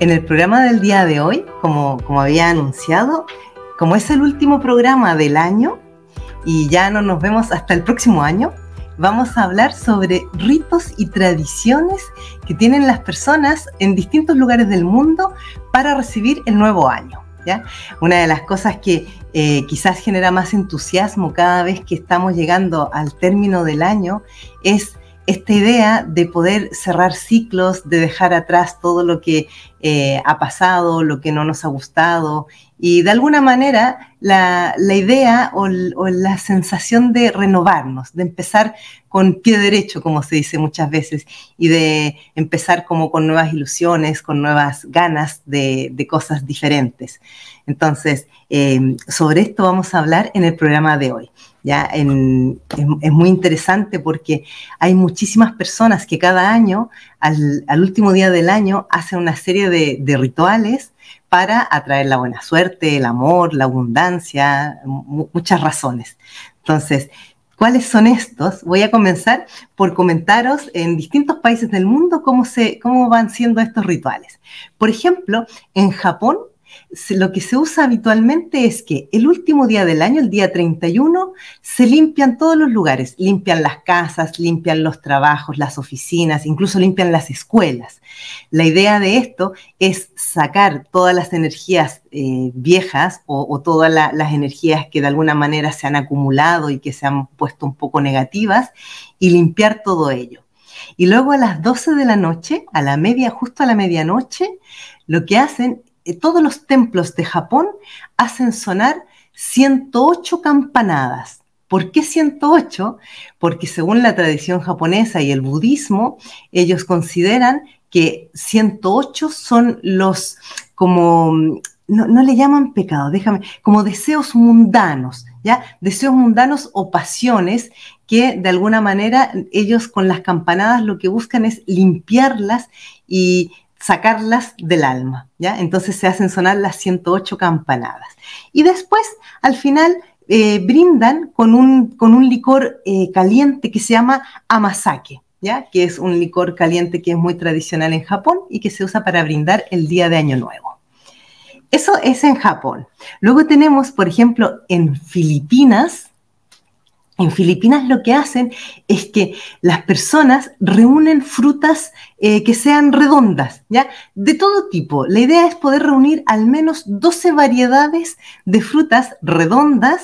En el programa del día de hoy, como, como había anunciado, como es el último programa del año y ya no nos vemos hasta el próximo año, vamos a hablar sobre ritos y tradiciones que tienen las personas en distintos lugares del mundo para recibir el nuevo año. ¿ya? Una de las cosas que eh, quizás genera más entusiasmo cada vez que estamos llegando al término del año es esta idea de poder cerrar ciclos, de dejar atrás todo lo que eh, ha pasado, lo que no nos ha gustado y de alguna manera la, idea o, la sensación de renovarnos, de empezar con pie derecho, como se dice muchas veces, y de empezar como con nuevas ilusiones, con nuevas ganas de, cosas diferentes. Entonces, eh, sobre esto vamos a hablar en el programa de hoy. Es, muy interesante porque hay muchísimas personas que cada año, al, último día del año, hacen una serie de, rituales para atraer la buena suerte, el amor, la abundancia, muchas razones. Entonces, ¿cuáles son estos? Voy a comenzar por comentaros en distintos países del mundo cómo, se, cómo van siendo estos rituales. Por ejemplo, en Japón lo que se usa habitualmente es que el último día del año, el día 31, se limpian todos los lugares, limpian las casas, limpian los trabajos, las oficinas, incluso limpian las escuelas. La idea de esto es sacar todas las energías eh, viejas o, todas las energías que de alguna manera se han acumulado y que se han puesto un poco negativas y limpiar todo ello. Y luego a las 12 de la noche, a la media, justo a la medianoche, lo que hacen todos los templos de Japón hacen sonar 108 campanadas. ¿Por qué 108? Porque según la tradición japonesa y el budismo, ellos consideran que 108 son los como, no, le llaman pecado, déjame, como deseos mundanos, ¿ya? Deseos mundanos o pasiones que de alguna manera ellos con las campanadas lo que buscan es limpiarlas y sacarlas del alma, ¿ya? Entonces se hacen sonar las 108 campanadas. Y después, al final, eh, brindan con un, con un licor eh, caliente que se llama amasake, ¿ya? Que es un licor caliente que es muy tradicional en Japón y que se usa para brindar el día de Año Nuevo. Eso es en Japón. Luego tenemos, por ejemplo, en Filipinas, en Filipinas lo que hacen es que las personas reúnen frutas eh, que sean redondas, ¿ya? De todo tipo. La idea es poder reunir al menos 12 variedades de frutas redondas.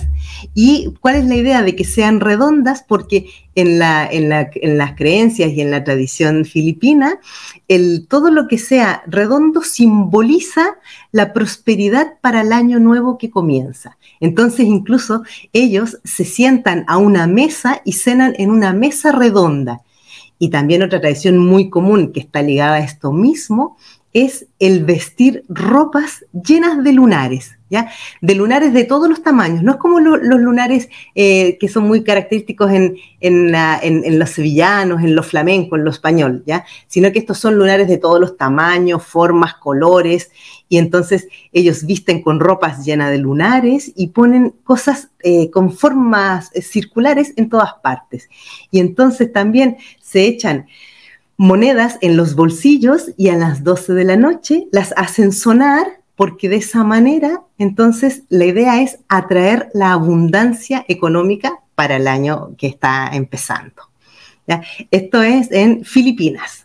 ¿Y cuál es la idea de que sean redondas? Porque en, la, en, las creencias y en la tradición filipina, el, todo lo que sea redondo simboliza la prosperidad para el año nuevo que comienza. Entonces incluso ellos se sientan a una mesa y cenan en una mesa redonda. Y también otra tradición muy común que está ligada a esto mismo es el vestir ropas llenas de lunares, ¿ya? De lunares de todos los tamaños. No es como los lunares eh, que son muy característicos en, los sevillanos, en los flamencos, en los español, ¿ya? Sino que estos son lunares de todos los tamaños, formas, colores. Y entonces ellos visten con ropas llenas de lunares y ponen cosas eh, con formas eh, circulares en todas partes. Y entonces también se echan monedas en los bolsillos y a las 12 de la noche las hacen sonar porque de esa manera entonces la idea es atraer la abundancia económica para el año que está empezando. Esto es en Filipinas.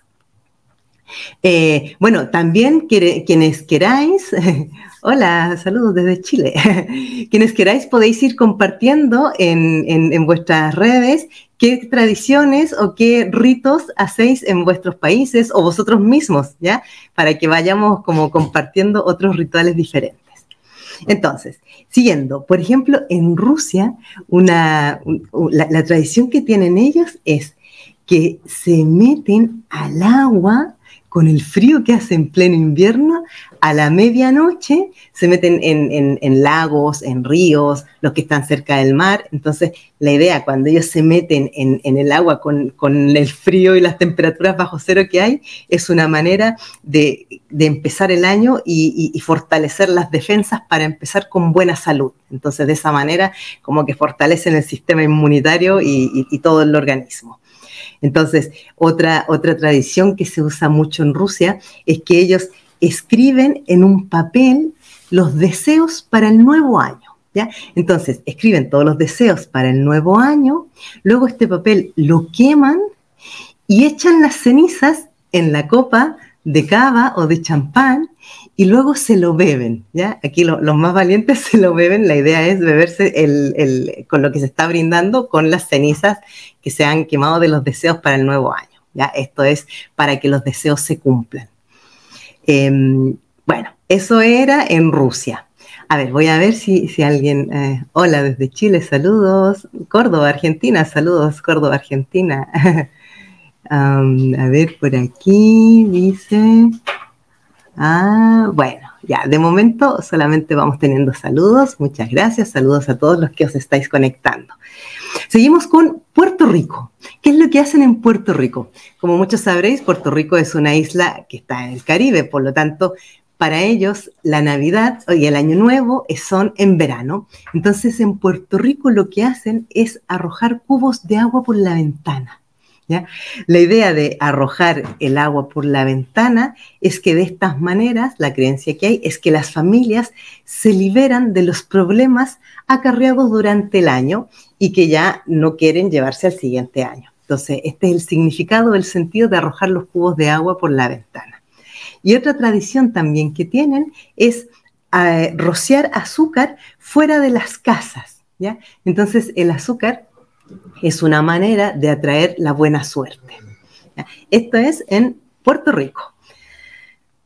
Eh, bueno, también quienes queráis, hola, saludos desde Chile, quienes queráis podéis ir compartiendo en, en vuestras redes qué tradiciones o qué ritos hacéis en vuestros países o vosotros mismos, ¿ya? Para que vayamos como compartiendo otros rituales diferentes. Entonces, siguiendo, por ejemplo, en Rusia, una, la tradición que tienen ellos es que se meten al agua con el frío que hace en pleno invierno, a la medianoche se meten en, lagos, en ríos, los que están cerca del mar. Entonces, la idea, cuando ellos se meten en, el agua con, el frío y las temperaturas bajo cero que hay, es una manera de, empezar el año y, fortalecer las defensas para empezar con buena salud. Entonces, de esa manera, como que fortalecen el sistema inmunitario y todo el organismo. Entonces, otra, otra tradición que se usa mucho en Rusia es que ellos escriben en un papel los deseos para el nuevo año. ¿Ya? Entonces, escriben todos los deseos para el nuevo año, luego este papel lo queman y echan las cenizas en la copa de cava o de champán y luego se lo beben, ¿ya? Aquí los más valientes se lo beben, la idea es beberse el, con lo que se está brindando con las cenizas que se han quemado de los deseos para el nuevo año, ¿ya? Esto es para que los deseos se cumplan. Em, bueno, eso era en Rusia. A ver, voy a ver si, si alguien... Eh, hola desde Chile, saludos. Córdoba, Argentina, saludos, Córdoba, Argentina. a ver, por aquí dice... Ah, bueno, ya, de momento solamente vamos teniendo saludos. Muchas gracias, saludos a todos los que os estáis conectando. Seguimos con Puerto Rico. ¿Qué es lo que hacen en Puerto Rico? Como muchos sabréis, Puerto Rico es una isla que está en el Caribe, por lo tanto, para ellos la Navidad y el Año Nuevo son en verano. Entonces, en Puerto Rico lo que hacen es arrojar cubos de agua por la ventana. La idea de arrojar el agua por la ventana es que de estas maneras, la creencia que hay es que las familias se liberan de los problemas acarreados durante el año y que ya no quieren llevarse al siguiente año. Entonces, este es el significado, el sentido de arrojar los cubos de agua por la ventana. Y otra tradición también que tienen es eh, rociar azúcar fuera de las casas. ¿ya? Entonces, el azúcar es una manera de atraer la buena suerte. Esto es en Puerto Rico.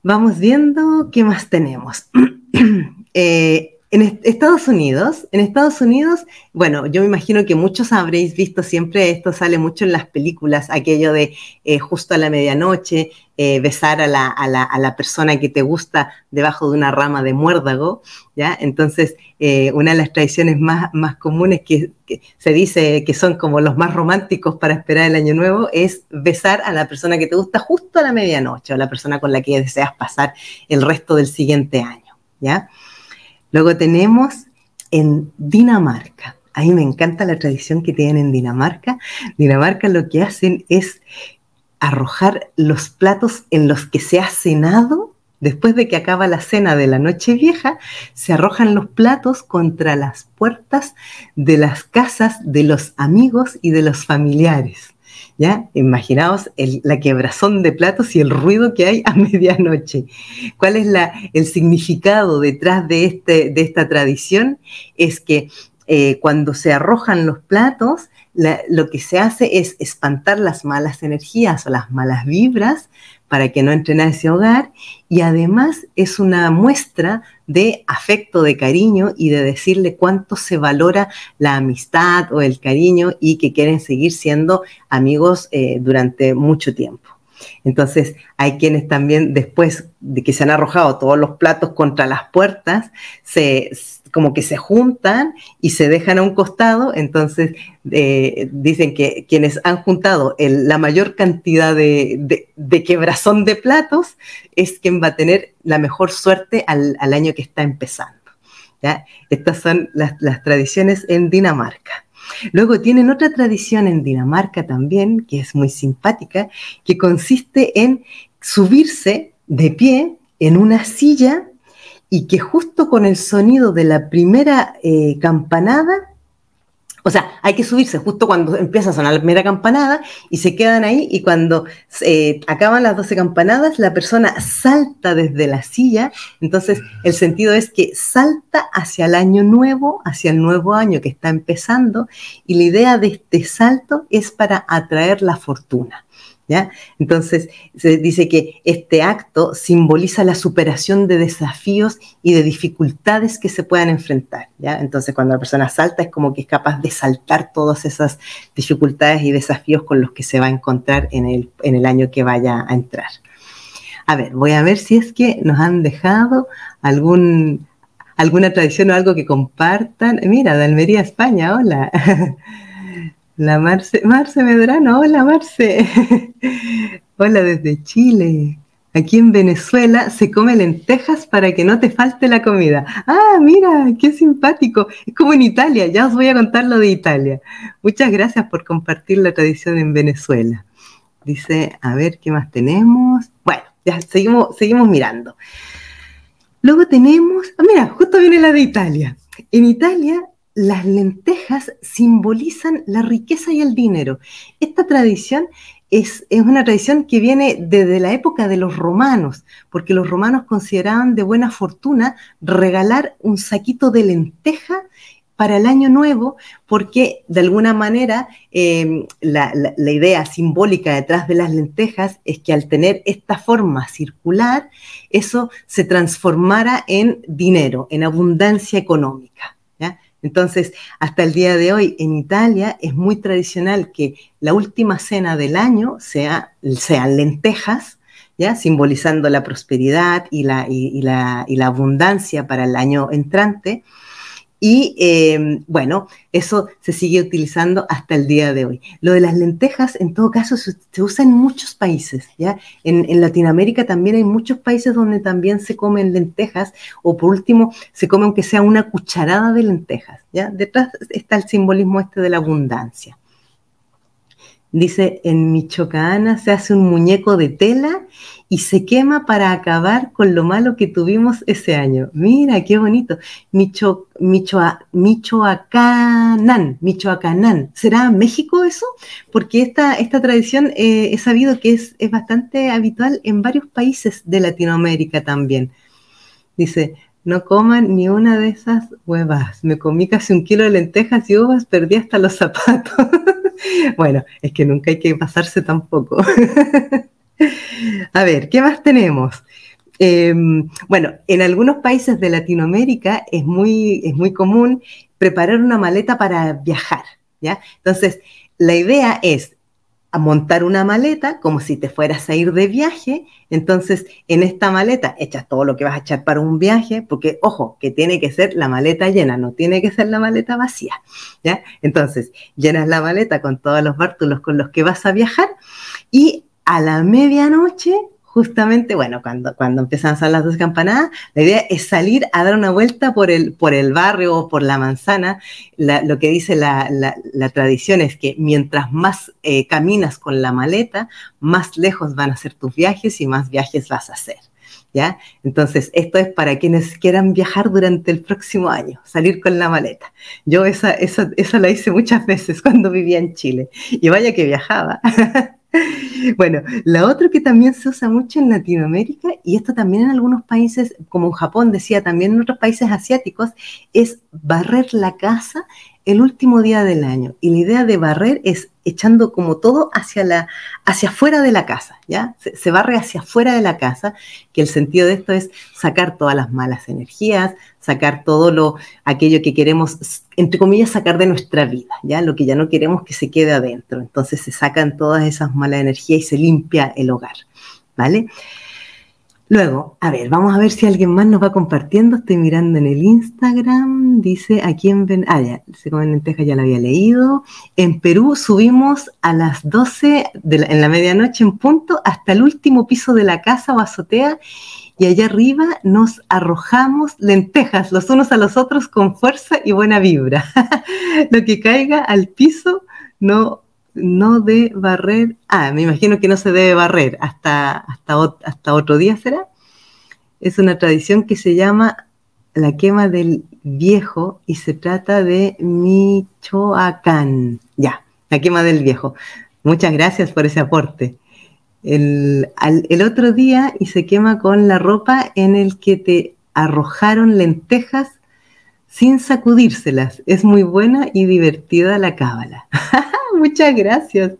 Vamos viendo qué más tenemos. Eh, en Estados Unidos, en Estados Unidos, bueno, yo me imagino que muchos habréis visto siempre, esto sale mucho en las películas, aquello de eh, justo a la medianoche, eh, besar a la, a, la, a la, persona que te gusta debajo de una rama de muérdago, ¿ya? Entonces, eh, una de las tradiciones más, más comunes que, que, se dice que son como los más románticos para esperar el año nuevo es besar a la persona que te gusta justo a la medianoche o a la persona con la que deseas pasar el resto del siguiente año, ¿ya? Luego tenemos en Dinamarca. A mí me encanta la tradición que tienen en Dinamarca. Dinamarca lo que hacen es arrojar los platos en los que se ha cenado. Después de que acaba la cena de la noche vieja, se arrojan los platos contra las puertas de las casas de los amigos y de los familiares. ¿Ya? Imaginaos la quebrazón de platos y el ruido que hay a medianoche. ¿Cuál es la, el significado detrás de, este, de esta tradición? Es que eh, cuando se arrojan los platos, lo que se hace es espantar las malas energías o las malas vibras para que no entren a ese hogar y además es una muestra de afecto, de cariño y de decirle cuánto se valora la amistad o el cariño y que quieren seguir siendo amigos eh, durante mucho tiempo. Entonces, hay quienes también, después de que se han arrojado todos los platos contra las puertas, se, como que se juntan y se dejan a un costado, entonces eh, dicen que quienes han juntado la mayor cantidad de, quebrazón de platos es quien va a tener la mejor suerte al, año que está empezando. Estas son las, las tradiciones en Dinamarca. Luego tienen otra tradición en Dinamarca también, que es muy simpática, que consiste en subirse de pie en una silla y que justo con el sonido de la primera eh, campanada, o sea, hay que subirse justo cuando empieza a sonar la primera campanada y se quedan ahí y cuando eh, acaban las 12 campanadas, la persona salta desde la silla. Entonces, el sentido es que salta hacia el año nuevo, hacia el nuevo año que está empezando y la idea de este salto es para atraer la fortuna. Entonces, se dice que este acto simboliza la superación de desafíos y de dificultades que se puedan enfrentar. Entonces, cuando la persona salta es como que es capaz de saltar todas esas dificultades y desafíos con los que se va a encontrar en el, año que vaya a entrar. A ver, voy a ver si es que nos han dejado alguna tradición o algo que compartan. Mira, de Almería, España, hola. La Marce, Marce Medrano, hola Marce. hola desde Chile. Aquí en Venezuela se come lentejas para que no te falte la comida. Ah, mira, qué simpático. Es como en Italia, ya os voy a contar lo de Italia. Muchas gracias por compartir la tradición en Venezuela. Dice, a ver, ¿qué más tenemos? Bueno, ya seguimos, seguimos mirando. Luego tenemos, ah, mira, justo viene la de Italia. En Italia las lentejas simbolizan la riqueza y el dinero. Esta tradición es, una tradición que viene desde la época de los romanos, porque los romanos consideraban de buena fortuna regalar un saquito de lenteja para el año nuevo, porque de alguna manera em, la, idea simbólica detrás de las lentejas es que al tener esta forma circular, eso se transformara en dinero, en abundancia económica. Entonces, hasta el día de hoy en Italia es muy tradicional que la última cena del año sea, sean lentejas, ¿ya? simbolizando la prosperidad y la, y la, y la abundancia para el año entrante. Y eh, bueno, eso se sigue utilizando hasta el día de hoy. Lo de las lentejas, en todo caso, se, usa en muchos países. ¿ya? En, Latinoamérica también hay muchos países donde también se comen lentejas, o por último, se come aunque sea una cucharada de lentejas. ¿ya? Detrás está el simbolismo este de la abundancia. Dice, en Michoacán se hace un muñeco de tela y se quema para acabar con lo malo que tuvimos ese año. Mira, qué bonito. Micho, Michoa, Michoacán, Michoacán. ¿Será México eso? Porque esta, esta tradición eh, he sabido que es, es bastante habitual en varios países de Latinoamérica también. Dice, no coman ni una de esas huevas. Me comí casi un kilo de lentejas y uvas, perdí hasta los zapatos. bueno, es que nunca hay que pasarse tampoco. A ver, ¿qué más tenemos? Em, bueno, en algunos países de Latinoamérica es muy, es muy común preparar una maleta para viajar, ¿ya? Entonces, la idea es montar una maleta como si te fueras a ir de viaje. Entonces, en esta maleta echas todo lo que vas a echar para un viaje, porque, ojo, que tiene que ser la maleta llena, no tiene que ser la maleta vacía, ¿ya? Entonces, llenas la maleta con todos los bártulos con los que vas a viajar y a la medianoche justamente, bueno, cuando, cuando empiezan a sonar las dos campanadas, la idea es salir a dar una vuelta por el, por el barrio o por la manzana. lo que dice la, tradición es que mientras más eh, caminas con la maleta, más lejos van a ser tus viajes y más viajes vas a hacer. ¿Ya? Entonces, esto es para quienes quieran viajar durante el próximo año, salir con la maleta. Yo esa, esa, esa la hice muchas veces cuando vivía en Chile y vaya que viajaba. Bueno, la otra que también se usa mucho en Latinoamérica, y esto también en algunos países, como en Japón decía, también en otros países asiáticos, es barrer la casa el último día del año. Y la idea de barrer es echando como todo hacia la hacia afuera de la casa, ¿ya? Se, barre hacia afuera de la casa, que el sentido de esto es sacar todas las malas energías, sacar todo lo aquello que queremos entre comillas sacar de nuestra vida, ¿ya? Lo que ya no queremos que se quede adentro. Entonces se sacan todas esas malas energías y se limpia el hogar, ¿vale? Luego, a ver, vamos a ver si alguien más nos va compartiendo. Estoy mirando en el Instagram. Dice, aquí en ven. Ah, ya, se comen lentejas, ya la había leído. En Perú subimos a las 12 de en la medianoche en punto hasta el último piso de la casa o azotea y allá arriba nos arrojamos lentejas los unos a los otros con fuerza y buena vibra. Lo que caiga al piso no no de barrer, ah, me imagino que no se debe barrer hasta, hasta, hasta otro día será. Es una tradición que se llama la quema del viejo y se trata de Michoacán. Ya, la quema del viejo. Muchas gracias por ese aporte. El, el otro día y se quema con la ropa en el que te arrojaron lentejas sin sacudírselas. Es muy buena y divertida la cábala. Muchas gracias.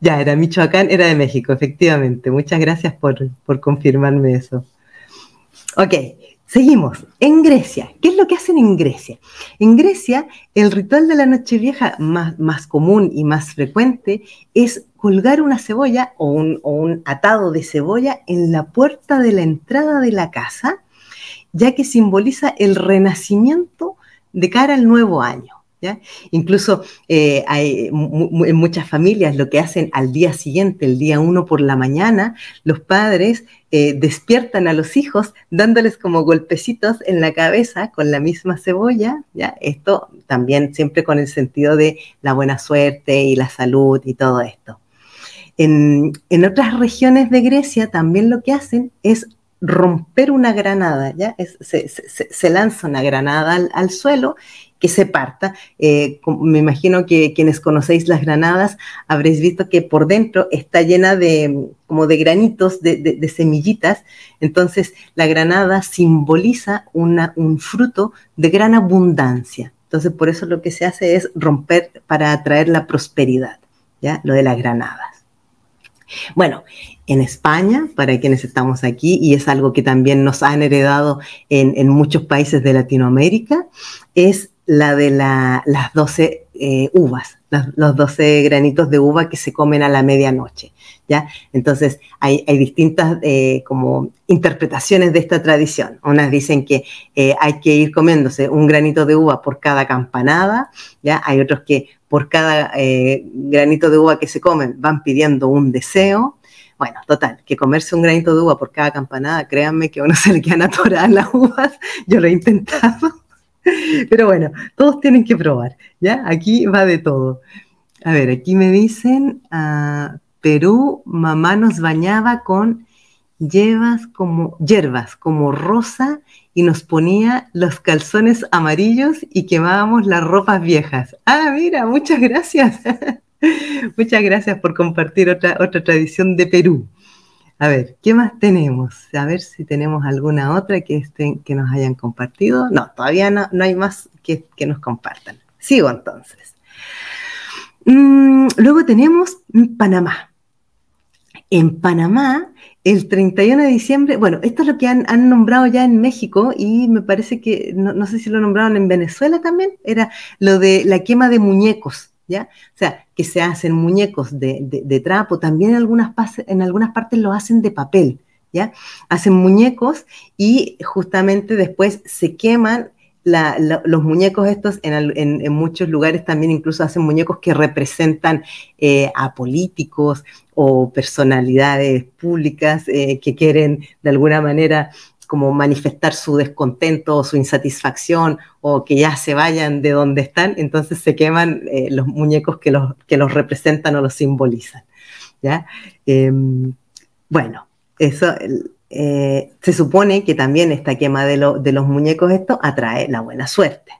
Ya, era Michoacán, era de México, efectivamente. Muchas gracias por, confirmarme eso. Ok, seguimos. En Grecia, ¿qué es lo que hacen en Grecia? En Grecia, el ritual de la Nochevieja más, más común y más frecuente es colgar una cebolla o un atado de cebolla en la puerta de la entrada de la casa ya que simboliza el renacimiento de cara al nuevo año. Incluso eh, hay, en muchas familias lo que hacen al día siguiente, el día uno por la mañana, los padres eh, despiertan a los hijos dándoles como golpecitos en la cabeza con la misma cebolla, ¿ya? Esto también siempre con el sentido de la buena suerte y la salud y todo esto. En, otras regiones de Grecia también lo que hacen es romper una granada, ¿ya? se, lanza una granada al, suelo que se parta. Eh, me imagino que quienes conocéis las granadas habréis visto que por dentro está llena de como de granitos, de, semillitas. Entonces la granada simboliza una, un fruto de gran abundancia. Entonces por eso lo que se hace es romper para atraer la prosperidad, ¿ya? Lo de las granadas. Bueno, en España, para quienes estamos aquí, y es algo que también nos han heredado en, muchos países de Latinoamérica, es la de las 12 eh, uvas, los 12 granitos de uva que se comen a la medianoche. ¿Ya? Entonces, hay, distintas eh, como interpretaciones de esta tradición. Unas dicen que eh, hay que ir comiéndose un granito de uva por cada campanada, ¿ya? Hay otros que por cada granito de uva que se comen van pidiendo un deseo, bueno, total, que comerse un granito de uva por cada campanada, créanme que uno se le quedan atoradas las uvas, yo lo he intentado. Pero bueno, todos tienen que probar, ¿ya? Aquí va de todo. A ver, aquí me dicen, uh, Perú, mamá nos bañaba con hierbas como, hierbas como rosa y nos ponía los calzones amarillos y quemábamos las ropas viejas. Ah, mira, muchas gracias. muchas gracias por compartir otra, otra tradición de Perú. A ver, ¿qué más tenemos? A ver si tenemos alguna otra que, estén, que nos hayan compartido. No, todavía no, hay más que, nos compartan. Sigo entonces. Mm, luego tenemos Panamá. En Panamá, el 31 de diciembre, bueno, esto es lo que han, nombrado ya en México y me parece que, no, no, sé si lo nombraron en Venezuela también, era lo de la quema de muñecos. ¿Ya? O sea, que se hacen muñecos de, trapo, también en algunas, en algunas partes lo hacen de papel, ¿ya? Hacen muñecos y justamente después se queman los muñecos estos en, muchos lugares también incluso hacen muñecos que representan eh, a políticos o personalidades públicas eh, que quieren de alguna manera como manifestar su descontento o su insatisfacción o que ya se vayan de donde están, entonces se queman eh, los muñecos que los, que los representan o los simbolizan. ¿ya? Em, bueno, eso eh, se supone que también esta quema de, de los muñecos esto atrae la buena suerte.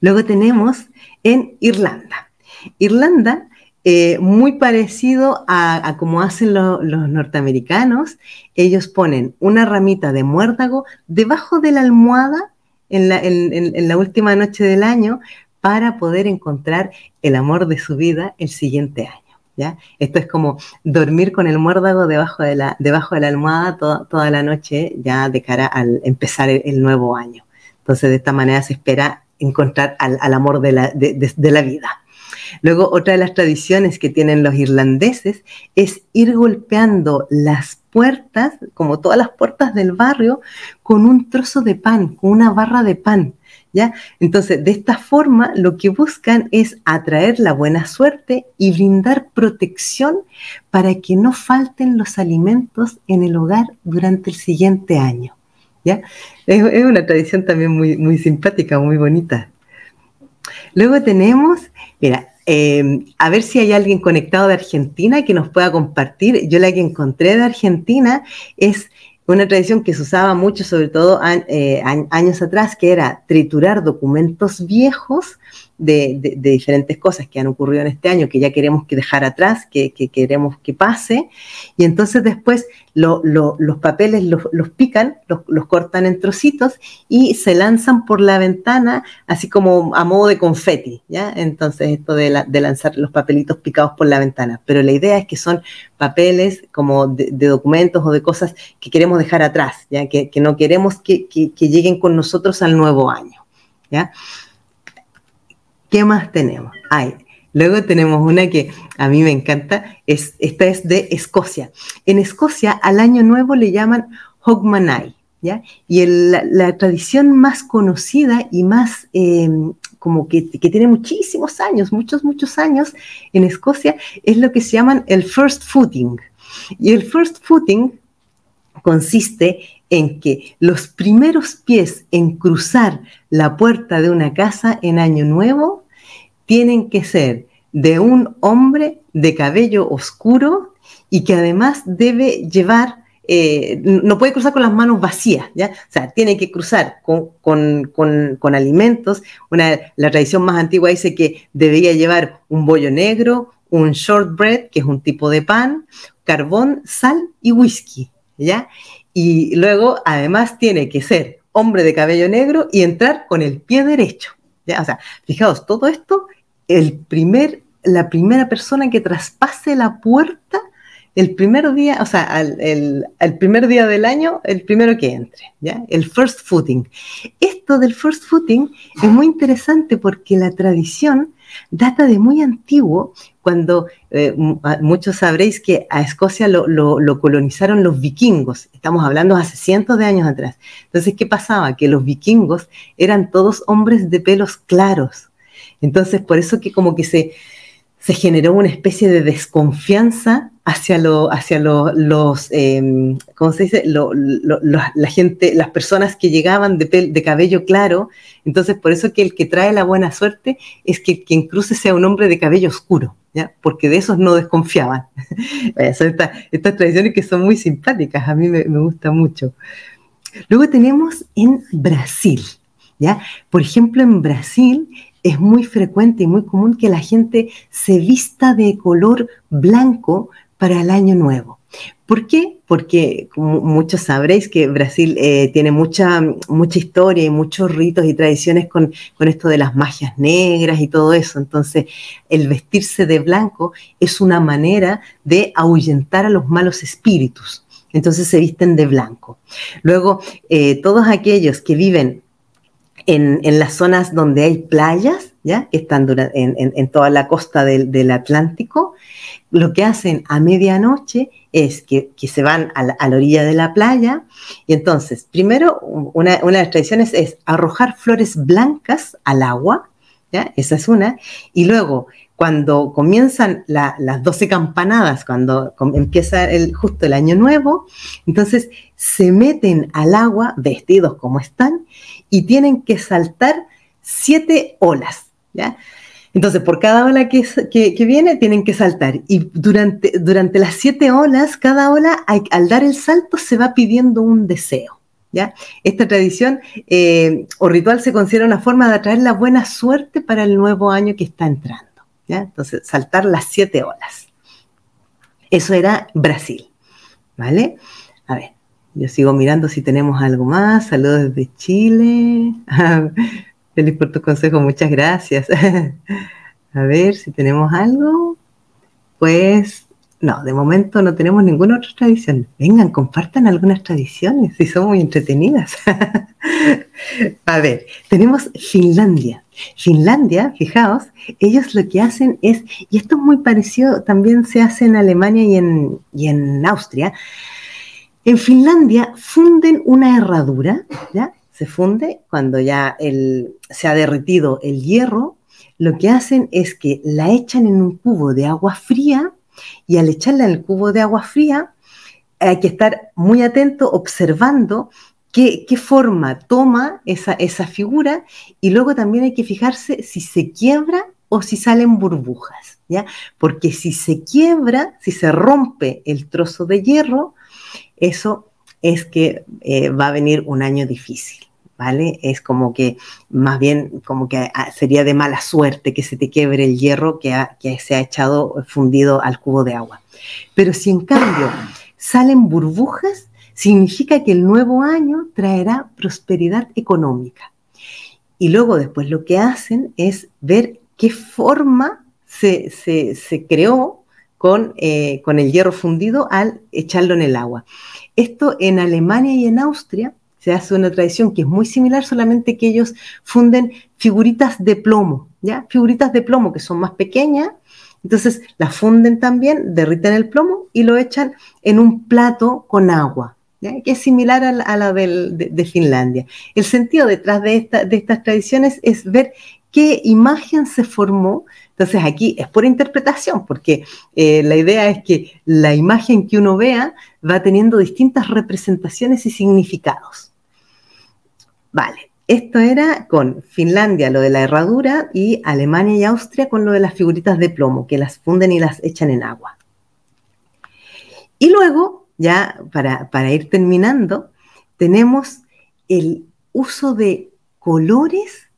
Luego tenemos en Irlanda. Irlanda eh, muy parecido a, como hacen los norteamericanos. Ellos ponen una ramita de muérdago debajo de la almohada en la, última noche del año para poder encontrar el amor de su vida el siguiente año. ¿Ya? Esto es como dormir con el muérdago debajo de la, debajo de la almohada toda la noche, ya de cara al empezar el, nuevo año. Entonces, de esta manera se espera encontrar al, amor de la vida. Luego, otra de las tradiciones que tienen los irlandeses es ir golpeando las puertas, como todas las puertas del barrio, con un trozo de pan, con una barra de pan. ¿Ya? Entonces, de esta forma, lo que buscan es atraer la buena suerte y brindar protección para que no falten los alimentos en el hogar durante el siguiente año. ¿Ya? Es, una tradición también muy, muy simpática, muy bonita. Luego tenemos, mira, Em, a ver si hay alguien conectado de Argentina que nos pueda compartir. Yo la que encontré de Argentina es una tradición que se usaba mucho, sobre todo eh, años atrás, que era triturar documentos viejos de, diferentes cosas que han ocurrido en este año, que ya queremos que dejar atrás, que, queremos que pase, y entonces después los papeles los, pican, los, cortan en trocitos y se lanzan por la ventana, así como a modo de confeti, ¿ya? Entonces esto de, lanzar los papelitos picados por la ventana, pero la idea es que son papeles como de, documentos o de cosas que queremos dejar atrás, ¿ya? Que, que no queremos que, lleguen con nosotros al nuevo año, ¿ya? ¿Qué más tenemos? Ay, luego tenemos una que a mí me encanta, es, esta es de Escocia. En Escocia al año nuevo le llaman Hogmanay, ¿ya? Y la, tradición más conocida y más em, como que, que, tiene muchísimos años, muchos, muchos años en Escocia, es lo que se llaman el first footing. Y el first footing consiste en que los primeros pies en cruzar la puerta de una casa en Año Nuevo tienen que ser de un hombre de cabello oscuro y que además debe llevar eh, no puede cruzar con las manos vacías, ¿ya? O sea, tiene que cruzar con, alimentos. Una, la tradición más antigua dice que debería llevar un bollo negro, un shortbread, que es un tipo de pan, carbón, sal y whisky, ¿ya? Y luego, además, tiene que ser hombre de cabello negro y entrar con el pie derecho, ¿ya? O sea, fijaos, todo esto, el primer, la primera persona que traspase la puerta el primer día, o sea, el, primer día del año, el primero que entre, ¿ya? El first footing. Esto del first footing es muy interesante porque la tradición data de muy antiguo, cuando eh, muchos sabréis que a Escocia lo, lo, colonizaron los vikingos, estamos hablando hace cientos de años atrás. Entonces, ¿qué pasaba? Que los vikingos eran todos hombres de pelos claros. Entonces, por eso que como que se, se generó una especie de desconfianza hacia, lo, hacia los, eh, ¿cómo se dice? la gente, las personas que llegaban de, de, cabello claro. Entonces, por eso que el que trae la buena suerte es que quien cruce sea un hombre de cabello oscuro, ¿ya? Porque de esos no desconfiaban. son estas, tradiciones que son muy simpáticas, a mí me, me gusta mucho. Luego tenemos en Brasil, ¿ya? Por ejemplo, en Brasil es muy frecuente y muy común que la gente se vista de color blanco para el año nuevo. ¿Por qué? Porque muchos sabréis que Brasil eh, tiene mucha, mucha historia y muchos ritos y tradiciones con, con, esto de las magias negras y todo eso. Entonces, el vestirse de blanco es una manera de ahuyentar a los malos espíritus. Entonces se visten de blanco. Luego, eh, todos aquellos que viven en, las zonas donde hay playas, ¿ya? que están en, toda la costa del, Atlántico, lo que hacen a medianoche es que, se van a la, orilla de la playa y entonces, primero, una, de las tradiciones es arrojar flores blancas al agua, ¿ya? esa es una, y luego cuando comienzan las 12 campanadas, cuando empieza el, justo el año nuevo, entonces se meten al agua vestidos como están y tienen que saltar siete olas, Entonces, por cada ola que, que, viene, tienen que saltar. Y durante, durante las siete olas, cada ola, al dar el salto, se va pidiendo un deseo. ¿ya? Esta tradición eh, o ritual se considera una forma de atraer la buena suerte para el nuevo año que está entrando. ¿ya? Entonces, saltar las siete olas. Eso era Brasil. ¿Vale? A ver. Yo sigo mirando si tenemos algo más. Saludos desde Chile. Feliz por tu consejo, muchas gracias. A ver si tenemos algo. Pues no, de momento no tenemos ninguna otra tradición. Vengan, compartan algunas tradiciones, si son muy entretenidas. A ver, tenemos Finlandia. Finlandia, fijaos, ellos lo que hacen es, y esto es muy parecido, también se hace en Alemania y en, y en Austria, en Finlandia funden una herradura, ¿ya? Se funde cuando ya se ha derretido el hierro. Lo que hacen es que la echan en un cubo de agua fría y al echarla en el cubo de agua fría hay que estar muy atento observando qué, forma toma esa, esa figura y luego también hay que fijarse si se quiebra o si salen burbujas, ¿ya? Porque si se quiebra, si se rompe el trozo de hierro, eso es que eh, va a venir un año difícil. ¿Vale? Es como que, más bien, como que ah, sería de mala suerte que se te quiebre el hierro que, que se ha echado fundido al cubo de agua. Pero si en cambio salen burbujas, significa que el nuevo año traerá prosperidad económica. Y luego después lo que hacen es ver qué forma se, se, se creó eh, con, el hierro fundido al echarlo en el agua. Esto en Alemania y en Austria se hace una tradición que es muy similar, solamente que ellos funden figuritas de plomo, ¿ya? Figuritas de plomo que son más pequeñas, entonces las funden también, derriten el plomo y lo echan en un plato con agua, que es similar a la, de, Finlandia. El sentido detrás de, de estas tradiciones es ver qué imagen se formó entonces aquí es por interpretación, porque eh, la idea es que la imagen que uno vea va teniendo distintas representaciones y significados. Vale, esto era con Finlandia lo de la herradura y Alemania y Austria con lo de las figuritas de plomo, que las funden y las echan en agua. Y luego, ya para, para ir terminando, tenemos el uso de colores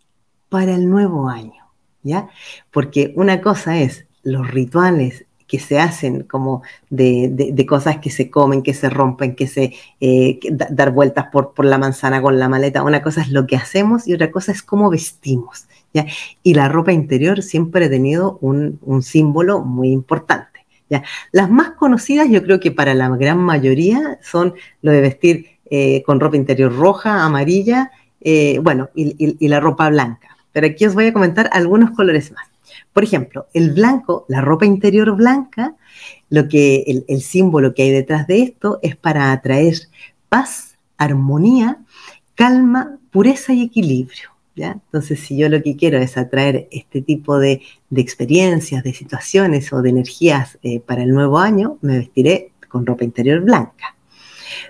para el nuevo año, ¿ya? Porque una cosa es los rituales que se hacen como de, cosas que se comen, que se rompen, que se eh, dar vueltas por, la manzana con la maleta. Una cosa es lo que hacemos y otra cosa es cómo vestimos. ¿ya? Y la ropa interior siempre ha tenido un, símbolo muy importante. ¿ya? Las más conocidas yo creo que para la gran mayoría son lo de vestir eh, con ropa interior roja, amarilla, eh, bueno, y la ropa blanca. Pero aquí os voy a comentar algunos colores más. Por ejemplo, el blanco, la ropa interior blanca, lo que el, símbolo que hay detrás de esto es para atraer paz, armonía, calma, pureza y equilibrio. ¿ya? Entonces, si yo lo que quiero es atraer este tipo de, experiencias, de situaciones o de energías eh, para el nuevo año, me vestiré con ropa interior blanca.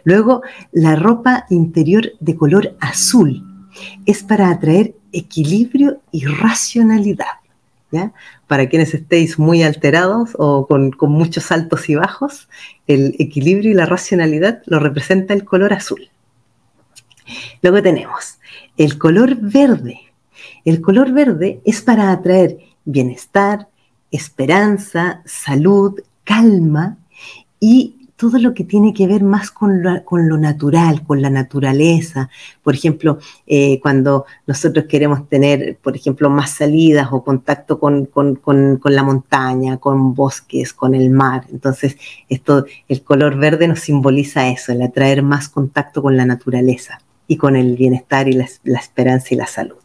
Luego, la ropa interior de color azul es para atraer equilibrio y racionalidad. Para quienes estéis muy alterados o con, muchos altos y bajos, el equilibrio y la racionalidad lo representa el color azul. Luego tenemos el color verde. El color verde es para atraer bienestar, esperanza, salud, calma y todo lo que tiene que ver más con lo, natural, con la naturaleza. Por ejemplo, eh, cuando nosotros queremos tener, por ejemplo, más salidas o contacto con, la montaña, con bosques, con el mar. Entonces, esto, el color verde nos simboliza eso, el atraer más contacto con la naturaleza y con el bienestar y la, la esperanza y la salud.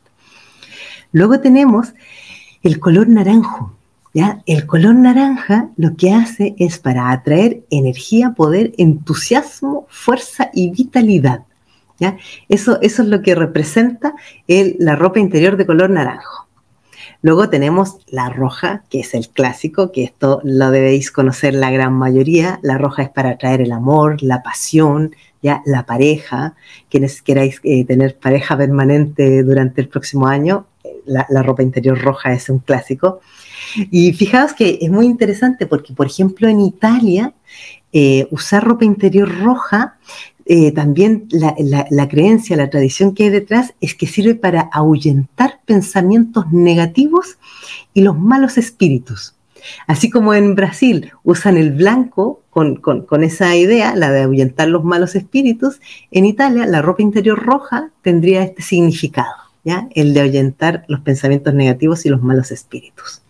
Luego tenemos el color naranjo. ¿Ya? El color naranja lo que hace es para atraer energía, poder, entusiasmo, fuerza y vitalidad. ¿ya? Eso, eso es lo que representa la ropa interior de color naranjo. Luego tenemos la roja, que es el clásico, que esto lo debéis conocer la gran mayoría. La roja es para atraer el amor, la pasión, ya la pareja. Quienes queráis eh, tener pareja permanente durante el próximo año, eh, la, la, ropa interior roja es un clásico. Y fijaos que es muy interesante porque, por ejemplo, en Italia, eh, usar ropa interior roja, eh, también la, creencia, la tradición que hay detrás es que sirve para ahuyentar pensamientos negativos y los malos espíritus. Así como en Brasil usan el blanco con, con, esa idea, la de ahuyentar los malos espíritus, en Italia la ropa interior roja tendría este significado, ¿ya? el de ahuyentar los pensamientos negativos y los malos espíritus.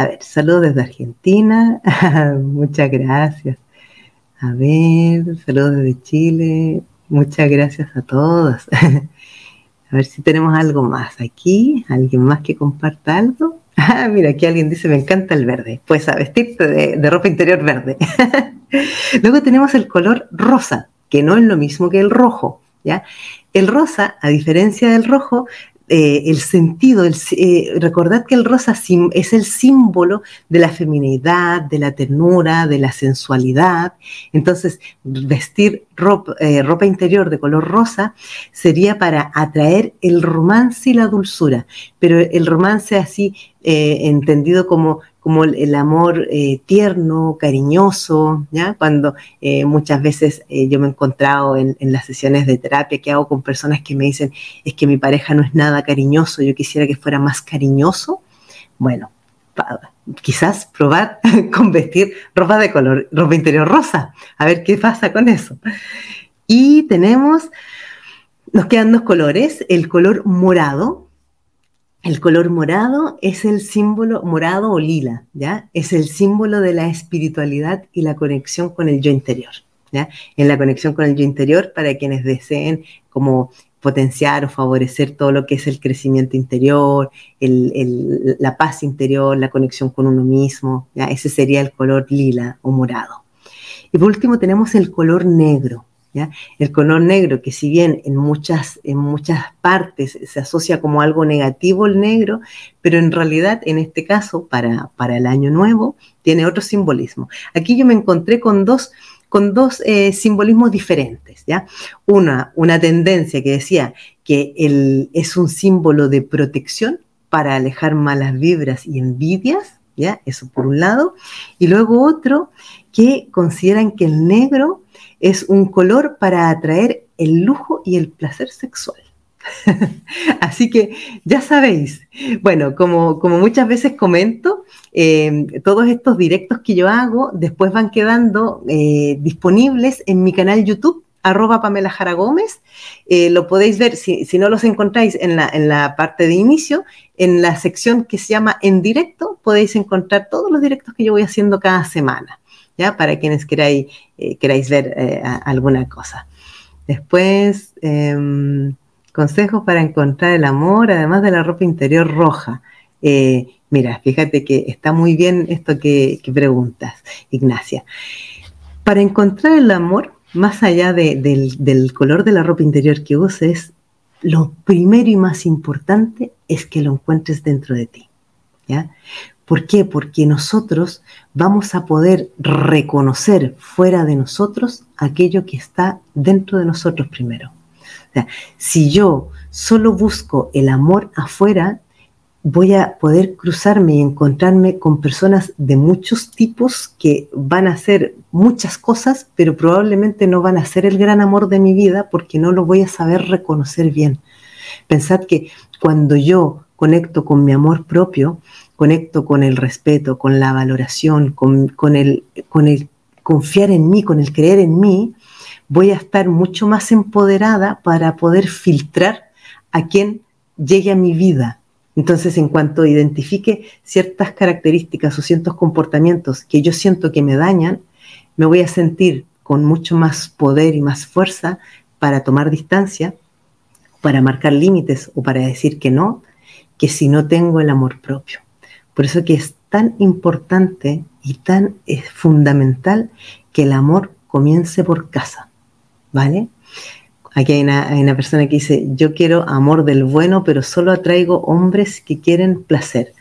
A ver, saludos desde Argentina. Muchas gracias. A ver, saludos desde Chile. Muchas gracias a todos. a ver si tenemos algo más aquí. ¿Alguien más que comparta algo? Ah, mira, aquí alguien dice, me encanta el verde. Pues a vestirte de, de ropa interior verde. Luego tenemos el color rosa, que no es lo mismo que el rojo. ¿ya? El rosa, a diferencia del rojo, eh, el sentido, eh, recordad que el rosa es el símbolo de la feminidad, de la ternura, de la sensualidad. Entonces, vestir ropa, eh, ropa interior de color rosa sería para atraer el romance y la dulzura, pero el romance así entendido como como el, amor eh, tierno, cariñoso, ¿ya? Cuando eh, muchas veces eh, yo me he encontrado en, las sesiones de terapia que hago con personas que me dicen, es que mi pareja no es nada cariñoso, yo quisiera que fuera más cariñoso. Bueno, quizás probar con vestir ropa de color, ropa interior rosa, a ver qué pasa con eso. Y tenemos, nos quedan dos colores, el color morado, el color morado es el símbolo, morado o lila, ¿ya? Es el símbolo de la espiritualidad y la conexión con el yo interior, ¿ya? En la conexión con el yo interior para quienes deseen como potenciar o favorecer todo lo que es el crecimiento interior, la paz interior, la conexión con uno mismo, ¿ya? Ese sería el color lila o morado. Y por último tenemos el color negro, el color negro, que si bien en muchas, en muchas partes se asocia como algo negativo el negro, pero en realidad en este caso, para, para el año nuevo, tiene otro simbolismo. Aquí yo me encontré con dos, con dos eh, simbolismos diferentes. ¿ya? Una, una tendencia que decía que el, es un símbolo de protección para alejar malas vibras y envidias, ¿ya? Eso por un lado. Y luego otro que consideran que el negro es un color para atraer el lujo y el placer sexual. Así que ya sabéis, bueno, como, como muchas veces comento, eh, todos estos directos que yo hago después van quedando eh, disponibles en mi canal YouTube arroba Pamela Jara Gómez. Eh, lo podéis ver, si, no los encontráis en la, en la parte de inicio, en la sección que se llama En directo, podéis encontrar todos los directos que yo voy haciendo cada semana, Para quienes queráis, eh, queráis ver eh, alguna cosa. Después, em, consejos para encontrar el amor, además de la ropa interior roja. mira, fíjate que está muy bien esto que, que preguntas, Ignacia. Para encontrar el amor, más allá del, color de la ropa interior que uses, lo primero y más importante es que lo encuentres dentro de ti. ¿ya? ¿Por qué? Porque nosotros vamos a poder reconocer fuera de nosotros aquello que está dentro de nosotros primero. Si yo solo busco el amor afuera, voy a poder cruzarme y encontrarme con personas de muchos tipos que van a hacer muchas cosas, pero probablemente no van a ser el gran amor de mi vida porque no lo voy a saber reconocer bien. Pensad que cuando yo conecto con mi amor propio, conecto con el respeto, con la valoración, con, el, el confiar en mí, con el creer en mí, voy a estar mucho más empoderada para poder filtrar a quien llegue a mi vida entonces, en cuanto identifique ciertas características o ciertos comportamientos que yo siento que me dañan, me voy a sentir con mucho más poder y más fuerza para tomar distancia, para marcar límites o para decir que no, que si no tengo el amor propio. Por eso que es tan importante y tan es fundamental que el amor comience por casa, ¿vale? Aquí hay una, persona que dice, yo quiero amor del bueno, pero solo atraigo hombres que quieren placer.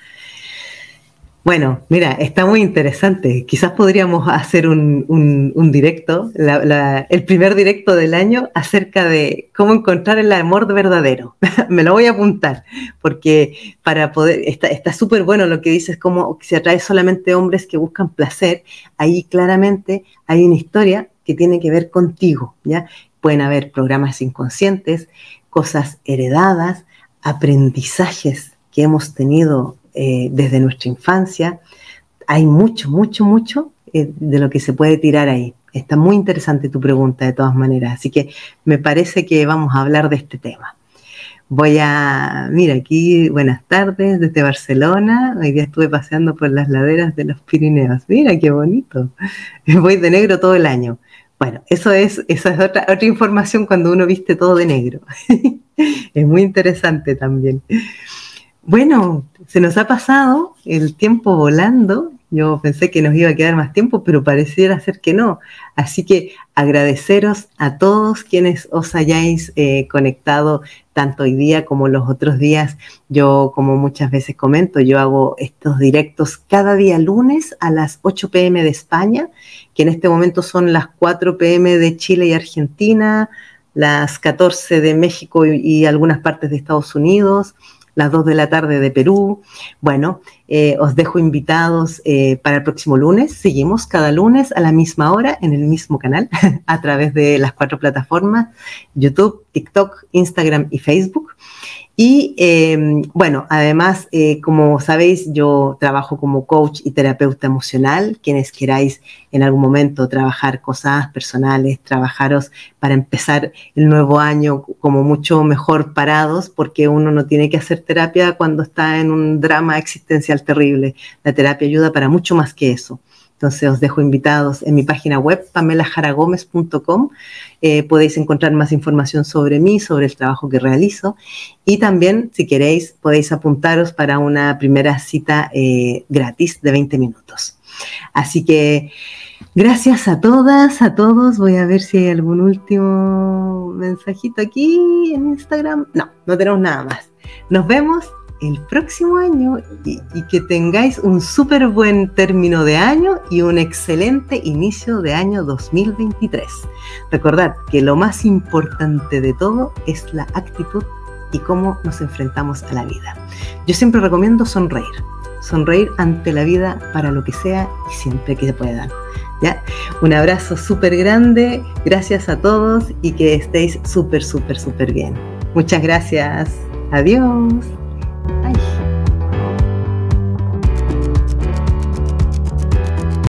Bueno, mira, está muy interesante. Quizás podríamos hacer un, directo, el primer directo del año, acerca de cómo encontrar el amor verdadero. Me lo voy a apuntar, porque para poder, está súper bueno lo que dices, como se atrae solamente hombres que buscan placer. Ahí claramente hay una historia que tiene que ver contigo, ¿ya? Pueden haber programas inconscientes, cosas heredadas, aprendizajes que hemos tenido eh, desde nuestra infancia. Hay mucho, mucho, mucho eh, de lo que se puede tirar ahí. Está muy interesante tu pregunta de todas maneras, así que me parece que vamos a hablar de este tema. Voy a, mira, aquí, buenas tardes desde Barcelona. Hoy día estuve paseando por las laderas de los Pirineos. Mira qué bonito. Voy de negro todo el año. Bueno, eso es, esa es otra, otra información cuando uno viste todo de negro. es muy interesante también. Bueno, se nos ha pasado el tiempo volando. Yo pensé que nos iba a quedar más tiempo, pero pareciera ser que no. Así que agradeceros a todos quienes os hayáis eh, conectado tanto hoy día como los otros días. Yo, como muchas veces comento, yo hago estos directos cada día lunes a las 8 pm de España, que en este momento son las 4 pm de Chile y Argentina, las 14 de México y algunas partes de Estados Unidos las 2 de la tarde de Perú. Bueno, eh, os dejo invitados eh, para el próximo lunes. Seguimos cada lunes a la misma hora en el mismo canal a través de las cuatro plataformas, YouTube, TikTok, Instagram y Facebook. Y em, bueno, además, eh, como sabéis, yo trabajo como coach y terapeuta emocional. Quienes queráis en algún momento trabajar cosas personales, trabajaros para empezar el nuevo año como mucho mejor parados, porque uno no tiene que hacer terapia cuando está en un drama existencial terrible. La terapia ayuda para mucho más que eso. Entonces os dejo invitados en mi página web, pamelajaragomez.com. Eh, podéis encontrar más información sobre mí, sobre el trabajo que realizo. Y también, si queréis, podéis apuntaros para una primera cita eh, gratis de 20 minutos. Así que gracias a todas, a todos. Voy a ver si hay algún último mensajito aquí en Instagram. No, no tenemos nada más. Nos vemos el próximo año y, que tengáis un súper buen término de año y un excelente inicio de año 2023. Recordad que lo más importante de todo es la actitud y cómo nos enfrentamos a la vida. Yo siempre recomiendo sonreír, sonreír ante la vida para lo que sea y siempre que se pueda. ¿Ya? Un abrazo súper grande, gracias a todos y que estéis súper, súper, súper bien. Muchas gracias. Adiós. 哎，行。